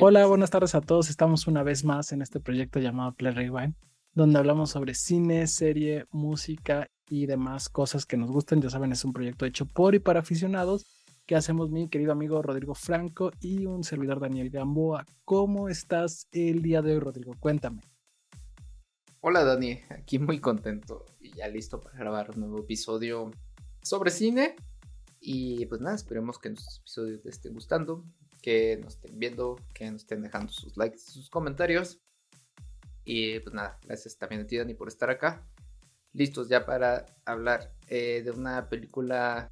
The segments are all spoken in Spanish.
Hola, buenas tardes a todos. Estamos una vez más en este proyecto llamado Play Rewind, donde hablamos sobre cine, serie, música y demás cosas que nos gustan. Ya saben, es un proyecto hecho por y para aficionados que hacemos mi querido amigo Rodrigo Franco y un servidor Daniel Gamboa. ¿Cómo estás el día de hoy, Rodrigo? Cuéntame. Hola Dani, aquí muy contento y ya listo para grabar un nuevo episodio sobre cine. Y pues nada, esperemos que nuestros episodios te estén gustando, que nos estén viendo, que nos estén dejando sus likes, sus comentarios. Y pues nada, gracias también a ti Dani por estar acá. Listos ya para hablar eh, de una película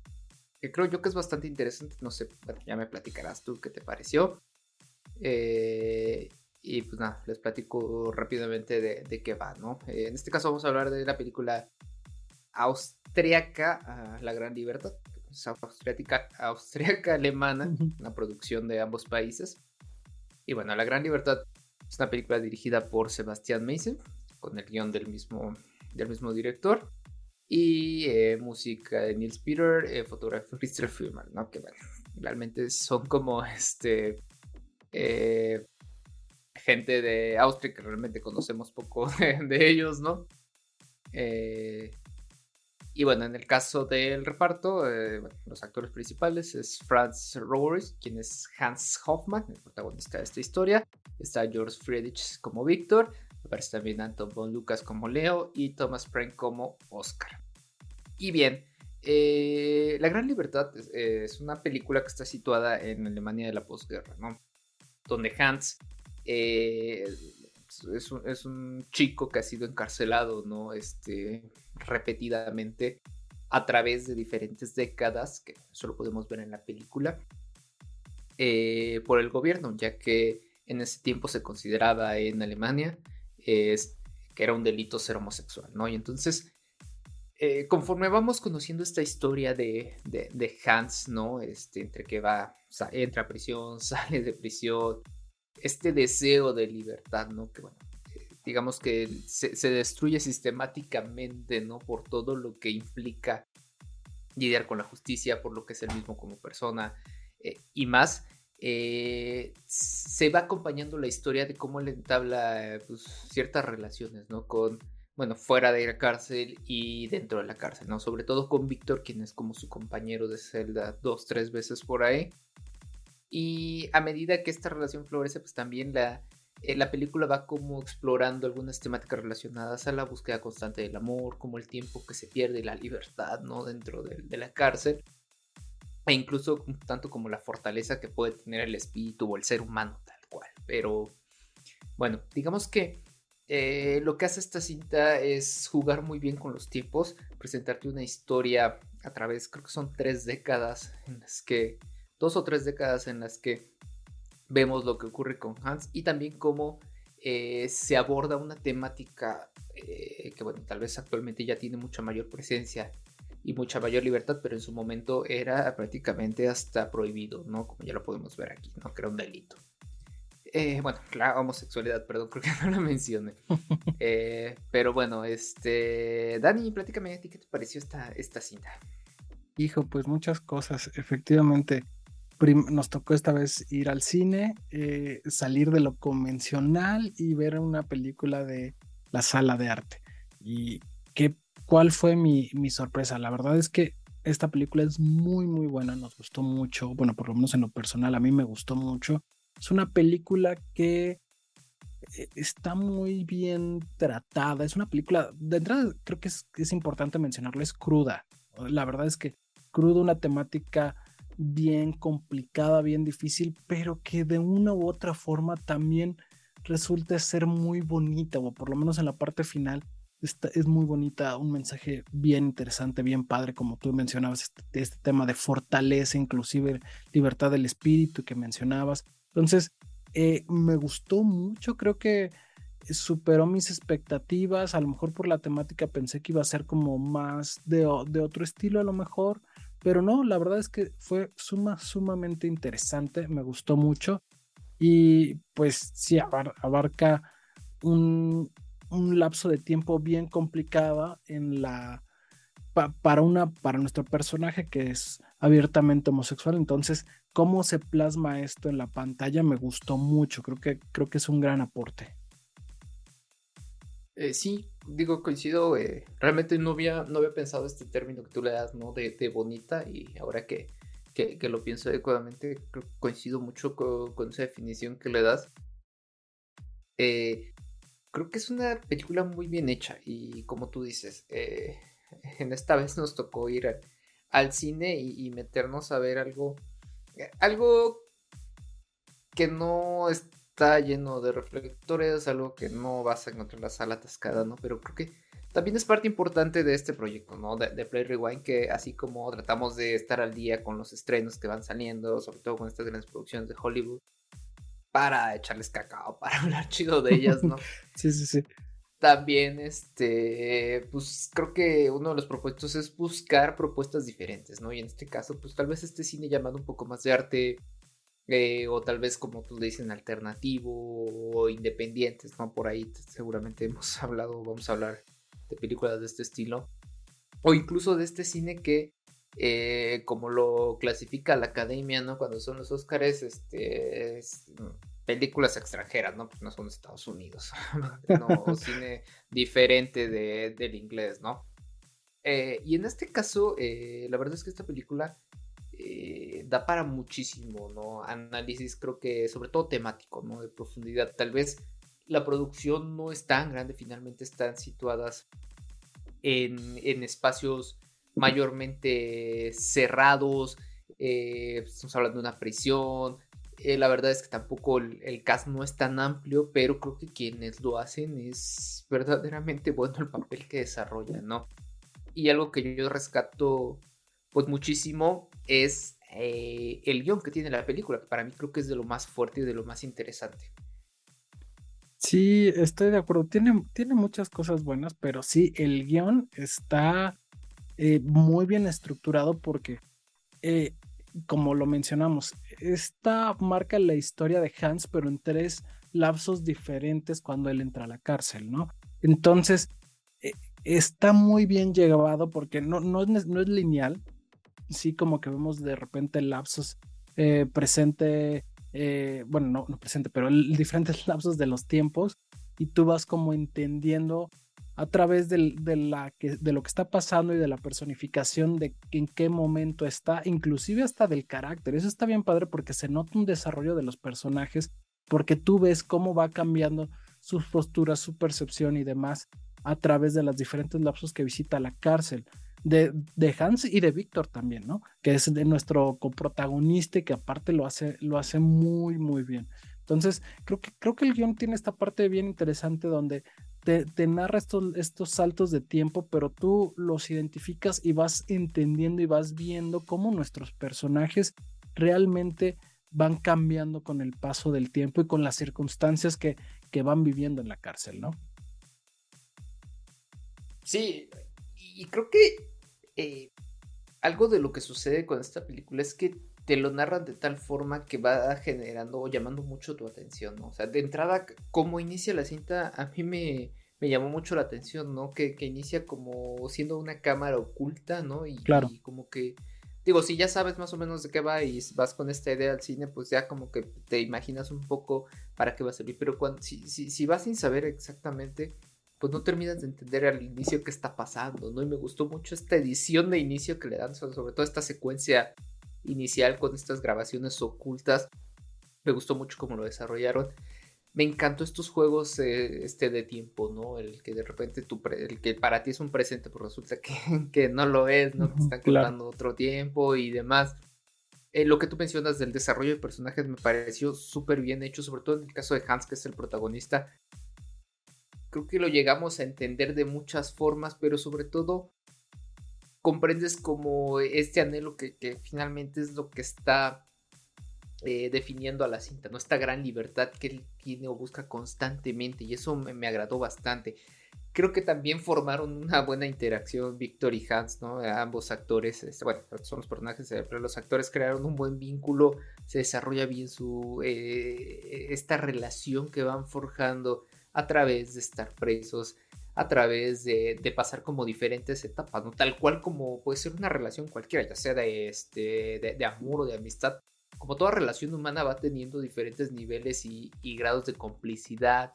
que creo yo que es bastante interesante. No sé, ya me platicarás tú qué te pareció. Eh, y pues nada, les platico rápidamente de, qué va, ¿no? Eh, en este caso vamos a hablar de la película austriaca, ah, La Gran Libertad. Austriaca, austriaca alemana, una producción de ambos países. Y bueno, La Gran Libertad es una película dirigida por Sebastián Mason, con el guion del mismo, del mismo director. Y eh, música de Nils Peter, eh, fotografía de Filmer, ¿no? Que bueno, realmente son como este. Eh, gente de Austria que realmente conocemos poco de, ellos, ¿no? Y bueno, en el caso del reparto, los actores principales es Franz Rohrs, quien es Hans Hoffmann, el protagonista de esta historia. Está George Friedrich como Víctor, Aparece también Anton von Lucas como Leo y Thomas Prank como Oscar. Y bien, eh, La Gran Libertad es, una película que está situada en Alemania de la posguerra, ¿no? Donde Hans eh, es, un, chico que ha sido encarcelado, ¿no? Este, repetidamente a través de diferentes décadas, que eso lo podemos ver en la película, eh, por el gobierno, ya que en ese tiempo se consideraba en Alemania es, que era un delito ser homosexual, ¿no? Y entonces, eh, conforme vamos conociendo esta historia de, de, Hans, ¿no? Este, entre que va, entra a prisión, sale de prisión, este deseo de libertad, ¿no? Que bueno, eh, digamos que se, destruye sistemáticamente, ¿no? Por todo lo que implica lidiar con la justicia, por lo que es el mismo como persona eh, y más. Eh, se va acompañando la historia de cómo él entabla pues, ciertas relaciones, ¿no? Con, bueno, fuera de la cárcel y dentro de la cárcel, ¿no? Sobre todo con Víctor, quien es como su compañero de celda dos, tres veces por ahí. Y a medida que esta relación florece, pues también la, eh, la película va como explorando algunas temáticas relacionadas a la búsqueda constante del amor, como el tiempo que se pierde la libertad, ¿no? Dentro de la cárcel e incluso tanto como la fortaleza que puede tener el espíritu o el ser humano tal cual. Pero bueno, digamos que eh, lo que hace esta cinta es jugar muy bien con los tiempos, presentarte una historia a través, creo que son tres décadas en las que, dos o tres décadas en las que vemos lo que ocurre con Hans y también cómo eh, se aborda una temática eh, que bueno, tal vez actualmente ya tiene mucha mayor presencia y mucha mayor libertad, pero en su momento era prácticamente hasta prohibido, ¿no? Como ya lo podemos ver aquí, ¿no? Que era un delito. Eh, bueno, la homosexualidad, perdón, creo que no la mencioné. Eh, pero bueno, este. Dani, ti qué te pareció esta, esta cinta. Hijo, pues muchas cosas. Efectivamente, nos tocó esta vez ir al cine, eh, salir de lo convencional y ver una película de la sala de arte. Y qué ¿Cuál fue mi, sorpresa? La verdad es que esta película es muy, muy buena, nos gustó mucho, bueno, por lo menos en lo personal, a mí me gustó mucho. Es una película que eh, está muy bien tratada, es una película, de entrada creo que es, es importante mencionarla, es cruda. La verdad es que cruda, una temática bien complicada, bien difícil, pero que de una u otra forma también resulta ser muy bonita, o por lo menos en la parte final es muy bonita, un mensaje bien interesante, bien padre, como tú mencionabas, este, este, tema de fortaleza, inclusive libertad del espíritu que mencionabas. Entonces, eh, me gustó mucho, creo que superó mis expectativas, a lo mejor por la temática pensé que iba a ser como más de, de otro estilo a lo mejor, pero no, la verdad es que fue suma, sumamente interesante, me gustó mucho y pues sí, abarca un, un lapso de tiempo bien complicado en la para una para nuestro personaje que es abiertamente homosexual. Entonces, cómo se plasma esto en la pantalla me gustó mucho. Creo que, creo que es un gran aporte. Eh, sí, digo, coincido. Eh, realmente no había, no había pensado este término que tú le das, ¿no? De, bonita. Y ahora que, que, lo pienso adecuadamente, coincido mucho con, esa definición que le das. Eh, creo que es una película muy bien hecha. Y como tú dices, en esta vez nos tocó ir al, cine y, meternos a ver algo. Algo que no es está lleno de reflectores, algo que no vas a encontrar en la sala atascada, ¿no? Pero creo que también es parte importante de este proyecto, ¿no? De, Play Rewind, que así como tratamos de estar al día con los estrenos que van saliendo, sobre todo con estas grandes producciones de Hollywood, para echarles cacao, para hablar chido de ellas, ¿no? sí, sí, sí. También, este, pues creo que uno de los propuestos es buscar propuestas diferentes, ¿no? Y en este caso, pues tal vez este cine llamado un poco más de arte, eh, o tal vez como tú dicen alternativo o independientes, ¿no? Por ahí seguramente hemos hablado, vamos a hablar de películas de este estilo, o incluso de este cine que, eh, como lo clasifica la academia, ¿no? Cuando son los Oscars, este, películas extranjeras, ¿no? Pues no son Estados Unidos, no, cine diferente del inglés, ¿no? Eh, y en este caso, la verdad es que esta película eh, da para muchísimo, ¿no? Análisis creo que sobre todo temático, ¿no? De profundidad. Tal vez la producción no es tan grande, finalmente están situadas en, espacios mayormente cerrados, eh, estamos hablando de una prisión, eh, la verdad es que tampoco el, el, cast no es tan amplio, pero creo que quienes lo hacen es verdaderamente bueno el papel que desarrollan, ¿no? Y algo que yo rescato pues muchísimo es eh, el guion que tiene la película, que para mí creo que es de lo más fuerte y de lo más interesante. Sí, estoy de acuerdo. Tiene, tiene muchas cosas buenas, pero sí, el guion está eh, muy bien estructurado porque, eh, como lo mencionamos, esta marca la historia de Hans, pero en tres lapsos diferentes cuando él entra a la cárcel, ¿no? Entonces, está muy bien llevado porque no, no, es, no es lineal, sí como que vemos de repente lapsos eh, presente, eh, bueno, no, no presente, pero diferentes lapsos de los tiempos y tú vas como entendiendo a través de, la que, de lo que está pasando y de la personificación de en qué momento está, inclusive hasta del carácter. Eso está bien padre porque se nota un desarrollo de los personajes, porque tú ves cómo va cambiando sus posturas, su percepción y demás a través de los diferentes lapsos que visita la cárcel de, Hans y de Víctor también, ¿no? Que es de nuestro coprotagonista y que aparte lo hace, lo hace muy, muy bien. Entonces, creo que, creo que el guion tiene esta parte bien interesante donde te, te narra estos, estos saltos de tiempo, pero tú los identificas y vas entendiendo y vas viendo cómo nuestros personajes realmente van cambiando con el paso del tiempo y con las circunstancias que, que van viviendo en la cárcel, ¿no? Sí, y creo que eh, algo de lo que sucede con esta película es que te lo narran de tal forma que va generando o llamando mucho tu atención, ¿no? O sea, de entrada, como inicia la cinta, a mí me, me llamó mucho la atención, ¿no? Que, inicia como siendo una cámara oculta, ¿no? Y, claro. como que, digo, si ya sabes más o menos de qué va y vas con esta idea al cine, pues ya como que te imaginas un poco para qué va a servir. Pero cuando, si, si, si vas sin saber exactamente pues no terminas de entender al inicio qué está pasando, ¿no? Y me gustó mucho esta edición de inicio que le dan, sobre todo esta secuencia inicial con estas grabaciones ocultas. Me gustó mucho cómo lo desarrollaron. Me encantó estos juegos eh, este de tiempo, ¿no? El que de repente tu el que para ti es un presente, pues resulta que, que no lo es, ¿no? Te están contando otro tiempo y demás. Eh, lo que tú mencionas del desarrollo de personajes me pareció súper bien hecho, sobre todo en el caso de Hans, que es el protagonista creo que lo llegamos a entender de muchas formas, pero sobre todo comprendes como este anhelo que, finalmente es lo que está eh, definiendo a la cinta, ¿no? Esta gran libertad que él tiene o busca constantemente y eso me, agradó bastante. Creo que también formaron una buena interacción Víctor y Hans, ¿no? Ambos actores, este, bueno, son los personajes, eh, pero los actores crearon un buen vínculo, se desarrolla bien su, eh, esta relación que van forjando a través de estar presos, a través de, pasar como diferentes etapas, ¿no? Tal cual como puede ser una relación cualquiera, ya sea de, este, de, amor o de amistad. Como toda relación humana va teniendo diferentes niveles y, grados de complicidad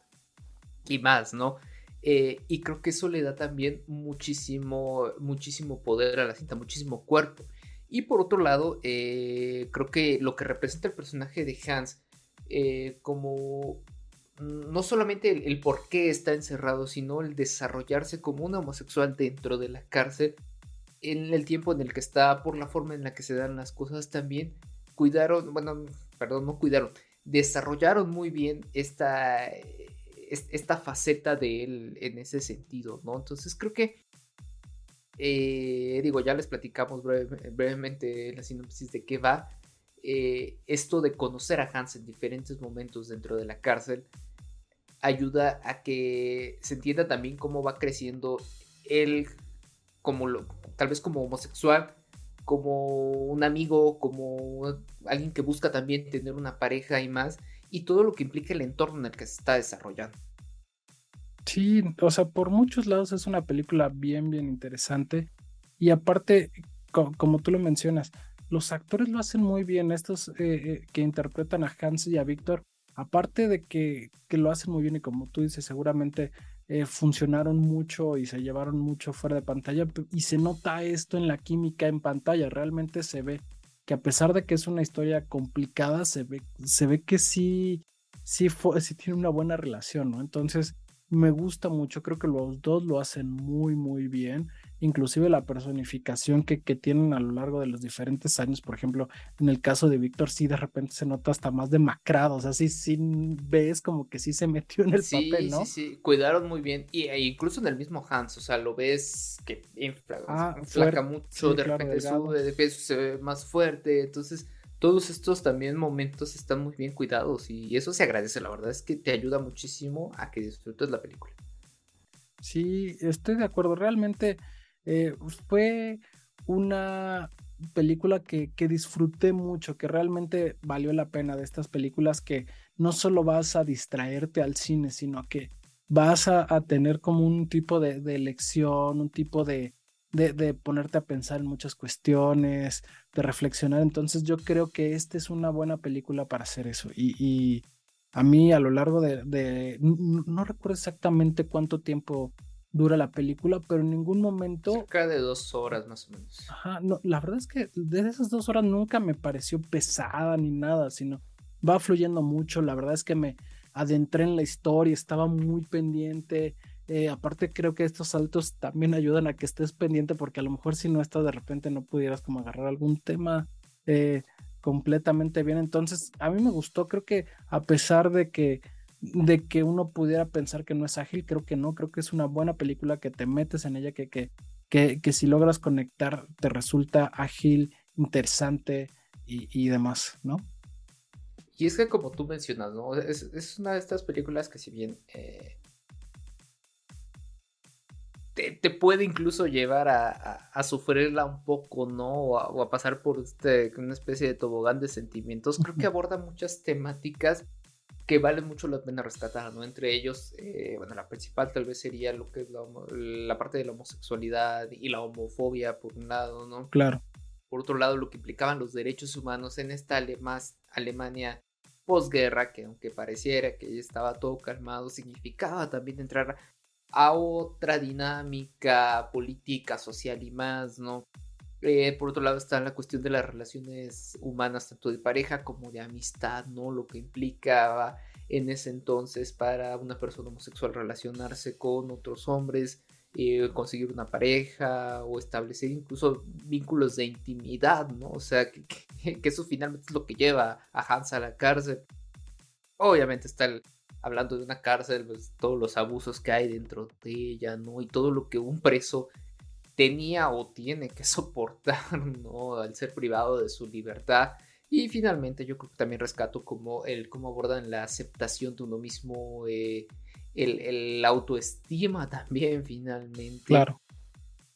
y más, ¿no? Eh, y creo que eso le da también muchísimo, muchísimo poder a la cinta, muchísimo cuerpo. Y por otro lado, eh, creo que lo que representa el personaje de Hans eh, como no solamente el, por qué está encerrado, sino el desarrollarse como un homosexual dentro de la cárcel, en el tiempo en el que está, por la forma en la que se dan las cosas también, cuidaron, bueno, perdón, no cuidaron, desarrollaron muy bien esta, esta faceta de él en ese sentido, ¿no? Entonces creo que, eh, digo, ya les platicamos brevemente la sinopsis de qué va. Eh, esto de conocer a Hans en diferentes momentos dentro de la cárcel ayuda a que se entienda también cómo va creciendo él como lo, tal vez como homosexual, como un amigo, como alguien que busca también tener una pareja y más, y todo lo que implica el entorno en el que se está desarrollando. Sí, o sea, por muchos lados es una película bien, bien interesante. Y aparte, como tú lo mencionas, los actores lo hacen muy bien. Estos eh, eh, que interpretan a Hans y a Víctor aparte de que, lo hacen muy bien y como tú dices, seguramente eh, funcionaron mucho y se llevaron mucho fuera de pantalla y se nota esto en la química en pantalla, realmente se ve que a pesar de que es una historia complicada, se ve, se ve que sí, sí, sí tiene una buena relación, ¿no? Entonces, me gusta mucho, creo que los dos lo hacen muy, muy bien inclusive la personificación que, que, tienen a lo largo de los diferentes años, por ejemplo, en el caso de Víctor, sí de repente se nota hasta más demacrado, o sea, sí, sí ves como que sí se metió en el papel, ¿no? Sí, sí, cuidaron muy bien, y, e incluso en el mismo Hans, o sea, lo ves que infla, ah, mucho, de repente sube de peso, se ve más fuerte, entonces todos estos también momentos están muy bien cuidados y eso se agradece, la verdad es que te ayuda muchísimo a que disfrutes la película. Sí, estoy de acuerdo, realmente eh, fue una película que, disfruté mucho, que realmente valió la pena de estas películas que no solo vas a distraerte al cine, sino que vas a, tener como un tipo de, de lección, un tipo de, de, ponerte a pensar en muchas cuestiones, de reflexionar. Entonces yo creo que esta es una buena película para hacer eso. Y, a mí a lo largo de, no recuerdo exactamente cuánto tiempo dura la película, pero en ningún momento... Cerca de dos horas más o menos. Ajá, no, la verdad es que desde esas dos horas nunca me pareció pesada ni nada, sino va fluyendo mucho, la verdad es que me adentré en la historia, estaba muy pendiente, eh, aparte creo que estos saltos también ayudan a que estés pendiente porque a lo mejor si no estás de repente no pudieras como agarrar algún tema eh, completamente bien, entonces a mí me gustó, creo que a pesar de que de que uno pudiera pensar que no es ágil, creo que no, creo que es una buena película que te metes en ella, que, que, que, si logras conectar te resulta ágil, interesante y, demás, ¿no? Y es que como tú mencionas, ¿no? Es, una de estas películas que si bien eh, te, puede incluso llevar a, sufrirla un poco, ¿no? O a, pasar por este, una especie de tobogán de sentimientos, creo que aborda muchas temáticas que vale mucho la pena rescatar, ¿no? Entre ellos, eh, bueno, la principal tal vez sería lo que es la, parte de la homosexualidad y la homofobia, por un lado, ¿no? Claro. Por otro lado, lo que implicaban los derechos humanos en esta Alemania posguerra, que aunque pareciera que ya estaba todo calmado, significaba también entrar a otra dinámica política, social y más, ¿no? Eh, por otro lado está la cuestión de las relaciones humanas, tanto de pareja como de amistad, ¿no? Lo que implicaba en ese entonces para una persona homosexual relacionarse con otros hombres, eh, conseguir una pareja o establecer incluso vínculos de intimidad, ¿no? O sea, que, eso finalmente es lo que lleva a Hans a la cárcel. Obviamente está hablando de una cárcel, pues, todos los abusos que hay dentro de ella, ¿no? Y todo lo que un preso tenía o tiene que soportar, ¿no? Al ser privado de su libertad. Y finalmente yo creo que también rescato como el cómo abordan la aceptación de uno mismo, eh, el, autoestima también finalmente. Claro.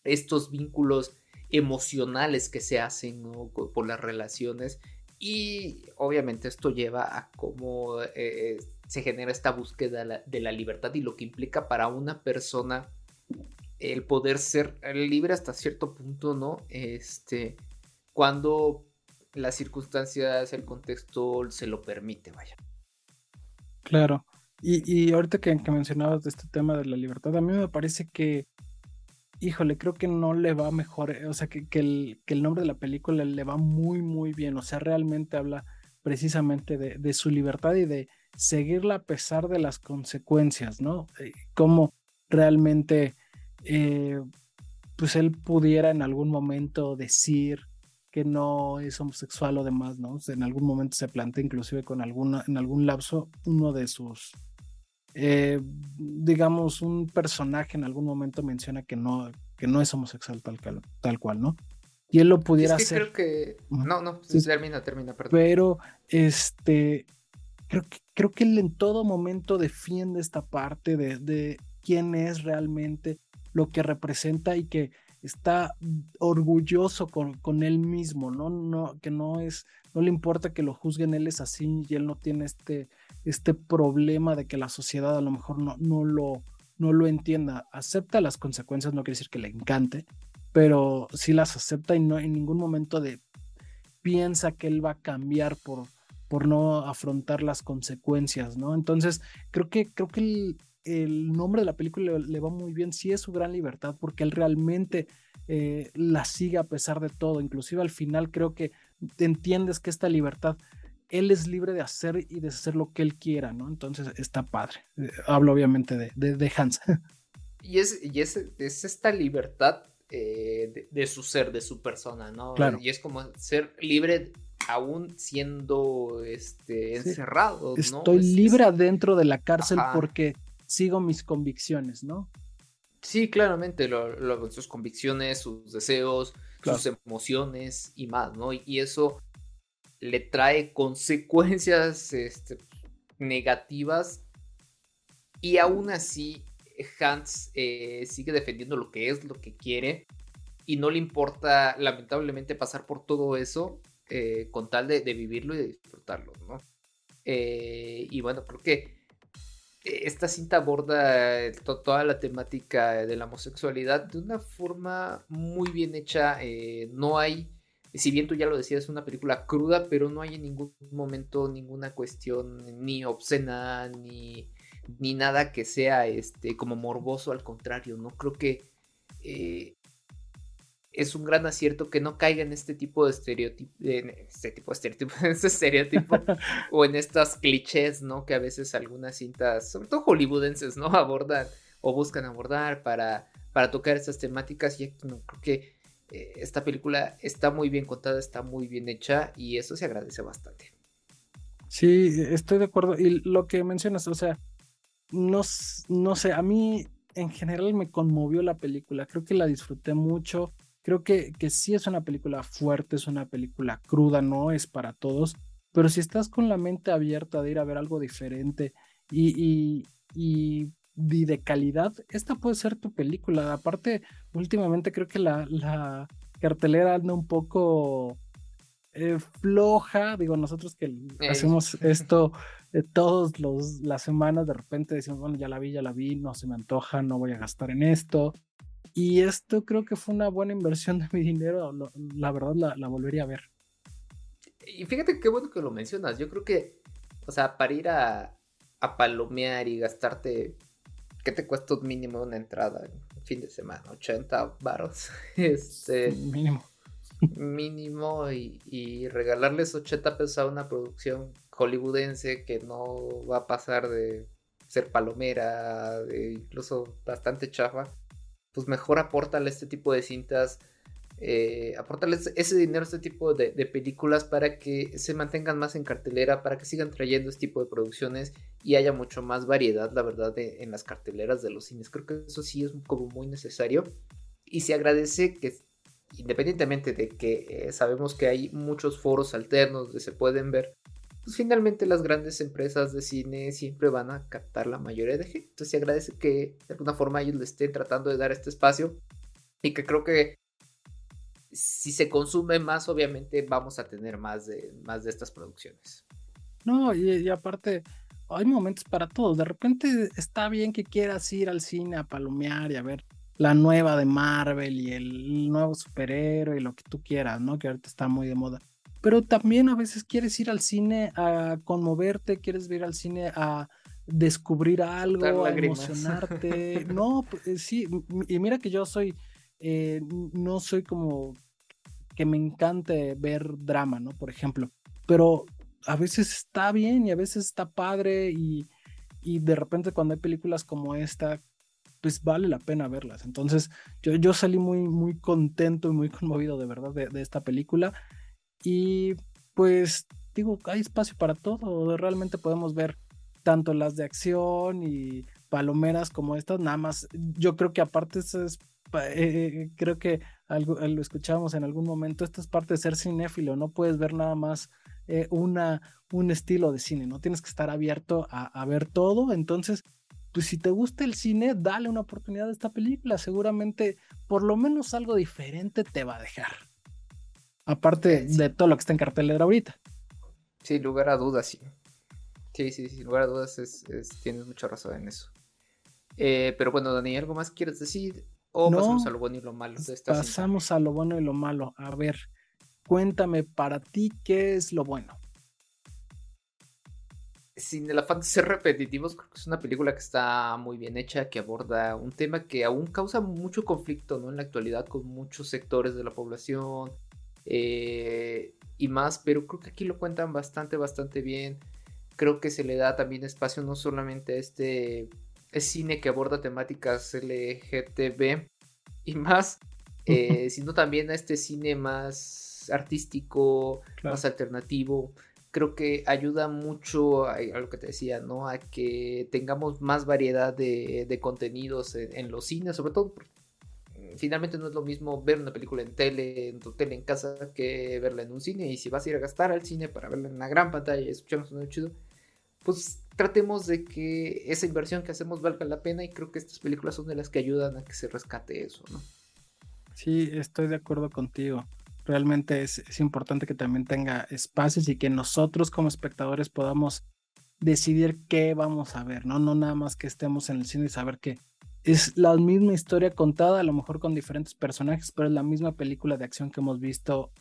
Estos vínculos emocionales que se hacen por las relaciones. Y obviamente esto lleva a cómo eh, se genera esta búsqueda de la libertad y lo que implica para una persona el poder ser libre hasta cierto punto, ¿no? Este, cuando las circunstancias, el contexto se lo permite, vaya. Claro. Y, ahorita que, mencionabas de este tema de la libertad, a mí me parece que, híjole, creo que no le va mejor, eh, o sea, que, el, que el nombre de la película le va muy, muy bien, o sea, realmente habla precisamente de, su libertad y de seguirla a pesar de las consecuencias, ¿no? Eh, cómo realmente, eh, pues él pudiera en algún momento decir que no es homosexual o demás, ¿no? en algún momento se plantea inclusive con alguna, en algún lapso, uno de sus, eh, digamos, un personaje en algún momento menciona que no, que no es homosexual tal, tal cual, ¿no? Y él lo pudiera es que hacer. Creo que. No, no, termina, termina, perdón. Pero, este. Creo que, creo que él en todo momento defiende esta parte de, de quién es realmente, lo que representa y que está orgulloso con, con, él mismo, ¿no? ¿no? Que no es, no le importa que lo juzguen, él es así y él no tiene este, este problema de que la sociedad a lo mejor no, no, lo, no lo entienda. Acepta las consecuencias, no quiere decir que le encante, pero sí las acepta y no en ningún momento de piensa que él va a cambiar por, por no afrontar las consecuencias, ¿no? Entonces, creo que, creo que el, el nombre de la película le, va muy bien, sí es su gran libertad, porque él realmente eh, la sigue a pesar de todo, inclusive al final creo que entiendes que esta libertad, él es libre de hacer y de hacer lo que él quiera, ¿no? Entonces está padre. Eh, hablo obviamente de, de, Hans. Y, es, y es, es esta libertad eh, de, su ser, de su persona, ¿no? Y es como ser libre aún siendo este, encerrado. Estoy libre dentro de la cárcel porque sigo mis convicciones, ¿no? Sí, claramente, sus convicciones, sus deseos, sus emociones y más, ¿no? Y, eso le trae consecuencias este, negativas y aún así Hans eh, sigue defendiendo lo que es, lo que quiere y no le importa lamentablemente pasar por todo eso eh, con tal de, vivirlo y de disfrutarlo, ¿no? Eh, y bueno, creo que esta cinta aborda eh, toda la temática de la homosexualidad de una forma muy bien hecha. Eh, no hay, si bien tú ya lo decías, es una película cruda, pero no hay en ningún momento ninguna cuestión ni obscena ni, ni nada que sea este, como morboso. Al contrario, no creo que eh, es un gran acierto que no caiga en este tipo de estereotipo, en este tipo de estereotipo, en este estereotipo o en estas clichés, ¿no? Que a veces algunas cintas, sobre todo hollywoodenses, ¿no? Abordan o buscan abordar para, para tocar estas temáticas y no, creo que eh, esta película está muy bien contada, está muy bien hecha y eso se agradece bastante. Sí, estoy de acuerdo. Y lo que mencionas, o sea, no, no sé, a mí en general me conmovió la película, creo que la disfruté mucho Creo que, que sí es una película fuerte, es una película cruda, no es para todos, pero si estás con la mente abierta de ir a ver algo diferente y, y, de calidad, esta puede ser tu película. Aparte, últimamente creo que la, la cartelera anda un poco eh, floja. Digo, nosotros que hacemos esto eh, todas las semanas, de repente decimos, bueno, ya la vi, ya la vi, no se me antoja, no voy a gastar en esto. Y esto creo que fue una buena inversión de mi dinero. la verdad, la, volvería a ver. Y fíjate qué bueno que lo mencionas. Yo creo que, o sea, para ir a, a palomear y gastarte, ¿qué te cuesta un mínimo una entrada en fin de semana? 80 baros. Este. Mínimo. Mínimo y, y regalarles 80 pesos a una producción hollywoodense que no va a pasar de ser palomera, de incluso bastante chafa pues mejor apórtale este tipo de cintas, eh, ese dinero a este tipo de, películas para que se mantengan más en cartelera, para que sigan trayendo este tipo de producciones y haya mucho más variedad, la verdad, en las carteleras de los cines. Creo que eso sí es como muy necesario y se agradece que independientemente de que eh, sabemos que hay muchos foros alternos donde se pueden ver pues finalmente las grandes empresas de cine siempre van a captar la mayoría de gente. Entonces se agradece que de alguna forma ellos le estén tratando de dar este espacio y que creo que si se consume más, obviamente vamos a tener más de, más de estas producciones. No, y, aparte, hay momentos para todos. De repente está bien que quieras ir al cine a palomear y a ver la nueva de Marvel y el nuevo superhéroe y lo que tú quieras, ¿no? Que ahorita está muy de moda. Pero también a veces quieres ir al cine a conmoverte, quieres ir al cine a descubrir algo, a emocionarte. no, pues, sí, y mira que yo soy, eh, no soy como que me encante ver drama, ¿no? Por ejemplo, pero a veces está bien y a veces está padre y, y de repente cuando hay películas como esta pues vale la pena verlas. Entonces, yo, yo salí muy, muy contento y muy conmovido de verdad de, esta película. Y pues digo, hay espacio para todo. Realmente podemos ver tanto las de acción y palomeras como estas. Nada más, yo creo que aparte es, eh, creo que algo, lo escuchábamos en algún momento, esto es parte de ser cinéfilo, no puedes ver nada más eh, una, un estilo de cine, no tienes que estar abierto a, a ver todo, entonces pues si te gusta el cine, dale una oportunidad a esta película. Seguramente por lo menos algo diferente te va a dejar. Aparte de todo lo que está en cartelera ahorita. Sin lugar a dudas, sí. Sí, sí, sin lugar a dudas tienes mucha razón en eso. Eh, pero bueno, Dani, ¿algo más quieres decir? ¿O pasamos a lo bueno y lo malo de esta Pasamos a lo bueno y lo malo. A ver, cuéntame para ti qué es lo bueno sin el afán de ser repetitivos, creo que es una película que está muy bien hecha, que aborda un tema que aún causa mucho conflicto ¿no? en la actualidad con muchos sectores de la población eh, y más, pero creo que aquí lo cuentan bastante, bastante bien. Creo que se le da también espacio no solamente a este cine que aborda temáticas LGTB y más, eh, sino también a este cine más artístico, más alternativo creo que ayuda mucho a, lo que te decía, ¿no? A que tengamos más variedad de, contenidos en, los cines, sobre todo porque finalmente no es lo mismo ver una película en tele, en tu tele en casa, que verla en un cine. Y si vas a ir a gastar al cine para verla en una gran pantalla y escuchar un chido, pues tratemos de que esa inversión que hacemos valga la pena. Y creo que estas películas son de las que ayudan a que se rescate eso, ¿no? Sí, estoy de acuerdo contigo realmente es, importante que también tenga espacios y que nosotros como espectadores podamos decidir qué vamos a ver, ¿no? No nada más que estemos en el cine y saber que es la misma historia contada, a lo mejor con diferentes personajes, pero es la misma película de acción que hemos visto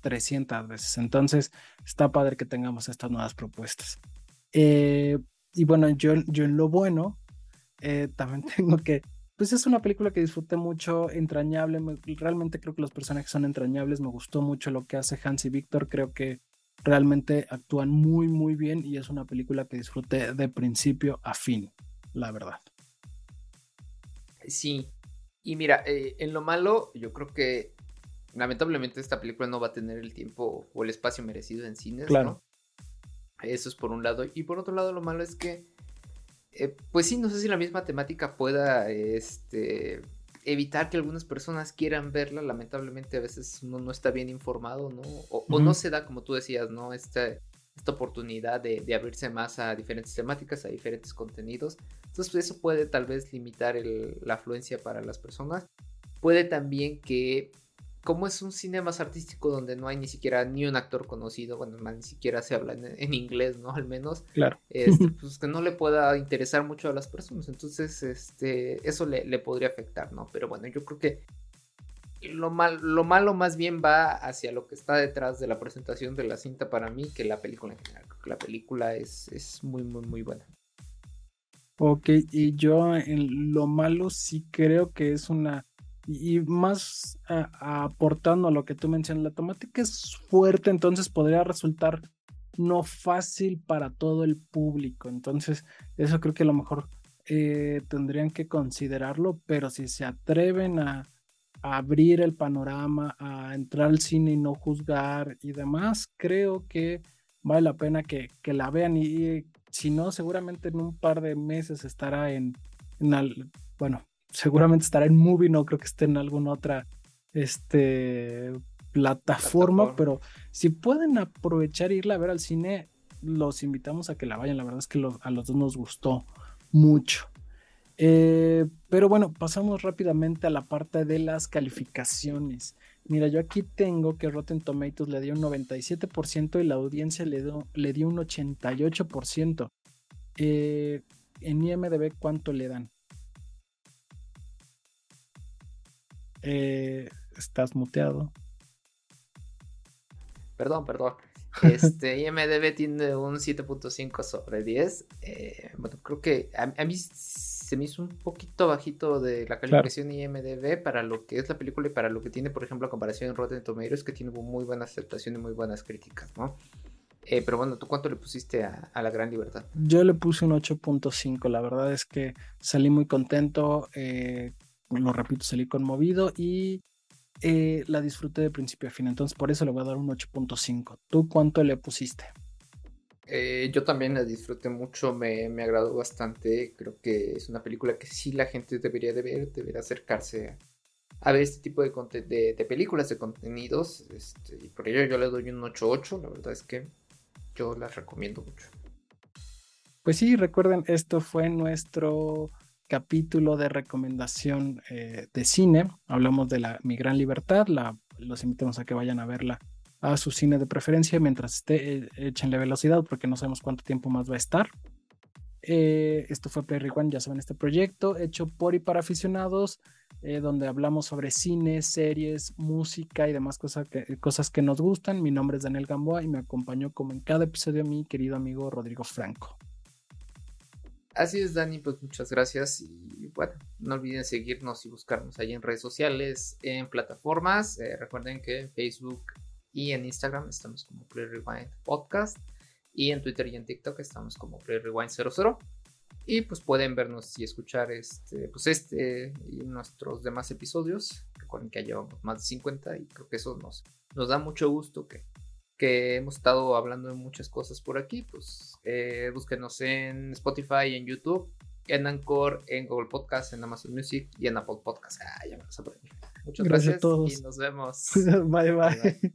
300 veces. Entonces, está padre que tengamos estas nuevas propuestas. Eh, y bueno, yo, yo en lo bueno, eh, también tengo que pues es una película que disfruté mucho, entrañable, realmente creo que los personajes son entrañables, me gustó mucho lo que hace Hans y Víctor, creo que realmente actúan muy muy bien y es una película que disfruté de principio a fin, la verdad. Sí, y mira, eh, en lo malo, yo creo que lamentablemente esta película no va a tener el tiempo o el espacio merecido en cines, claro. Eso es por un lado. Y por otro lado, lo malo es que eh, pues sí, no sé si la misma temática pueda este, evitar que algunas personas quieran verla. Lamentablemente a veces uno no está bien informado, ¿no? O, no se da, como tú decías, ¿no? Esta, esta oportunidad de, abrirse más a diferentes temáticas, a diferentes contenidos. Entonces eso puede tal vez limitar la afluencia para las personas. Puede también que como es un cine más artístico donde no hay ni siquiera ni un actor conocido, bueno, ni siquiera se habla en, inglés, ¿no? Al menos. Claro. Este, pues que no le pueda interesar mucho a las personas. Entonces, este, eso le, podría afectar, ¿no? Pero bueno, yo creo que lo, mal, lo malo más bien va hacia lo que está detrás de la presentación de la cinta para mí que la película en general. Creo que la película es, es muy, muy, muy buena. Ok, y yo en lo malo sí creo que es una y más aportando a lo que tú mencionas, la temática es fuerte, entonces podría resultar no fácil para todo el público. Entonces, eso creo que a lo mejor eh, tendrían que considerarlo, pero si se atreven a, abrir el panorama, a entrar al cine y no juzgar y demás, creo que vale la pena que, la vean y, si no, seguramente en un par de meses estará en, en bueno, seguramente estará en Movie, no creo que esté en alguna otra este, plataforma, pero si pueden aprovechar e irla a ver al cine, los invitamos a que la vayan. La verdad es que a los dos nos gustó mucho. Eh, pero bueno, pasamos rápidamente a la parte de las calificaciones. Mira, yo aquí tengo que Rotten Tomatoes le dio un 97% y la audiencia le dio, le dio un 88%. Eh, en IMDB, ¿cuánto le dan? Eh, estás muteado. Perdón, perdón. Este, IMDB tiene un 7.5 sobre 10. Eh, bueno, creo que a, mí se me hizo un poquito bajito de la calificación IMDB para lo que es la película y para lo que tiene, por ejemplo, a comparación en Rotten Tomatoes, que tiene muy buena aceptación y muy buenas críticas, ¿no? Eh, pero bueno, ¿tú cuánto le pusiste a, La Gran Libertad? Yo le puse un 8.5. La verdad es que salí muy contento. Eh, lo repito, salí conmovido y eh, la disfruté de principio a fin. Entonces, por eso le voy a dar un 8.5. ¿Tú cuánto le pusiste? Yo también la disfruté mucho, me, me, agradó bastante. Creo que es una película que sí la gente debería de ver, debería acercarse a, ver este tipo de, de, películas, de contenidos. Este, y por ello yo le doy un 8.8. La verdad es que yo las recomiendo mucho. Pues sí, recuerden, esto fue nuestro capítulo de recomendación eh, de cine. Hablamos de la Mi Gran Libertad. Los invitamos a que vayan a verla a su cine de preferencia mientras esté, eh, échenle velocidad porque no sabemos cuánto tiempo más va a estar. Eh, esto fue Play One, ya saben, este proyecto hecho por y para aficionados, eh, donde hablamos sobre cine, series, música y demás cosas que, cosas que nos gustan. Mi nombre es Daniel Gamboa y me acompañó como en cada episodio mi querido amigo Rodrigo Franco. Así es, Dani, pues muchas gracias y bueno, no olviden seguirnos y buscarnos ahí en redes sociales, en plataformas. Recuerden que Facebook y en Instagram estamos como Play Rewind Podcast. Y en Twitter y en TikTok estamos como PlayRewind00. Y pues pueden vernos y escuchar este, pues este y nuestros demás episodios. Recuerden que ya llevamos más de 50 y creo que eso nos, nos da mucho gusto que, que hemos estado hablando de muchas cosas por aquí. Pues eh, búsquenos en Spotify, en YouTube, en Anchor, en Google Podcast, en Amazon Music y en Apple Podcast. Ah, ya me los aprendí. Muchas gracias, gracias a todos. y nos vemos. bye. bye. bye.